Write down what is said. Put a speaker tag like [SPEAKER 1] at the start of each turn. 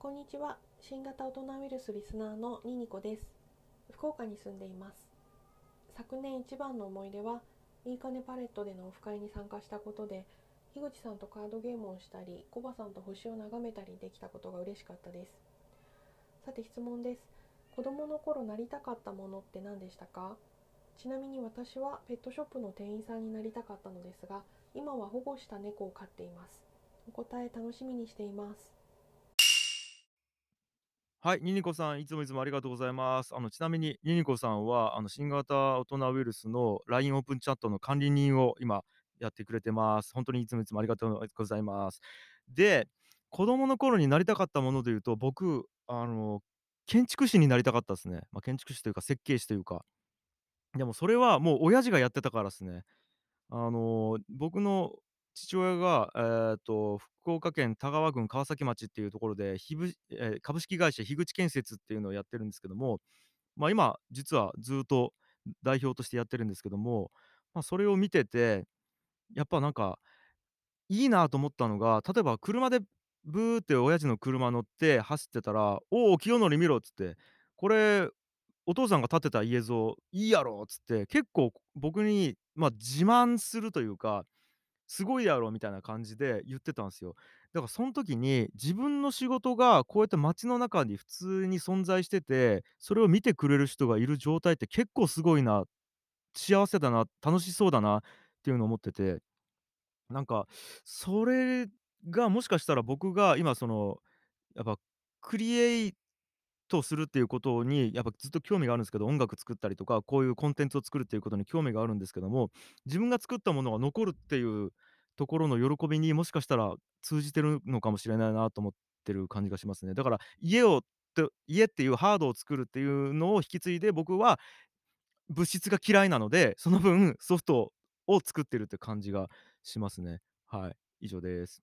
[SPEAKER 1] こんにちは。新型大人ウイルスリスナーのニニコです。福岡に住んでいます。昨年一番の思い出は、いいかねパレットでのオフ会に参加したことで、樋口さんとカードゲームをしたり、コバさんと星を眺めたりできたことが嬉しかったです。さて質問です。子供の頃なりたかったものって何でしたか？ちなみに私はペットショップの店員さんになりたかったのですが、今は保護した猫を飼っています。お答え楽しみにしています。
[SPEAKER 2] はい、ニニコさん、いつもいつもありがとうございます。あの、ちなみに、ニニコさんは、あの、新型大人ウイルスの LINE オープンチャットの管理人を今やってくれてます。本当にいつもいつもありがとうございます。で、子供の頃になりたかったもので言うと、僕、あの、建築士になりたかったですね。まあ、建築士というか設計士というか。でもそれはもう親父がやってたからですね。あの、僕の父親が、えーと、福岡県田川郡川崎町っていうところで、ひぶえー株式会社樋口建設っていうのをやってるんですけども、まあ、今実はずっと代表としてやってるんですけども、まあ、それを見てて、やっぱなんかいいなと思ったのが、例えば車でブーって親父の車乗って走ってたら「おお、清則見ろ」っつって、「これお父さんが建てた家ぞ、いいやろ」っつって、結構僕に、ま、自慢するというかすごいやろみたいな感じで言ってたんすよ。だからそん時に、自分の仕事がこうやって街の中に普通に存在してて、それを見てくれる人がいる状態って結構すごいな、幸せだな、楽しそうだなっていうのを思ってて、なんか、それがもしかしたら僕が今その、やっぱクリエイとするっていうことに、やっぱずっと興味があるんですけど、音楽作ったりとか、こういうコンテンツを作るっていうことに興味があるんですけども、自分が作ったものが残るっていうところの喜びに、もしかしたら通じてるのかもしれないなと思ってる感じがしますね。だから家をって家っていうハードを作るっていうのを引き継いで、僕は物質が嫌いなので、その分ソフトを作ってるって感じがしますね。はい、以上です。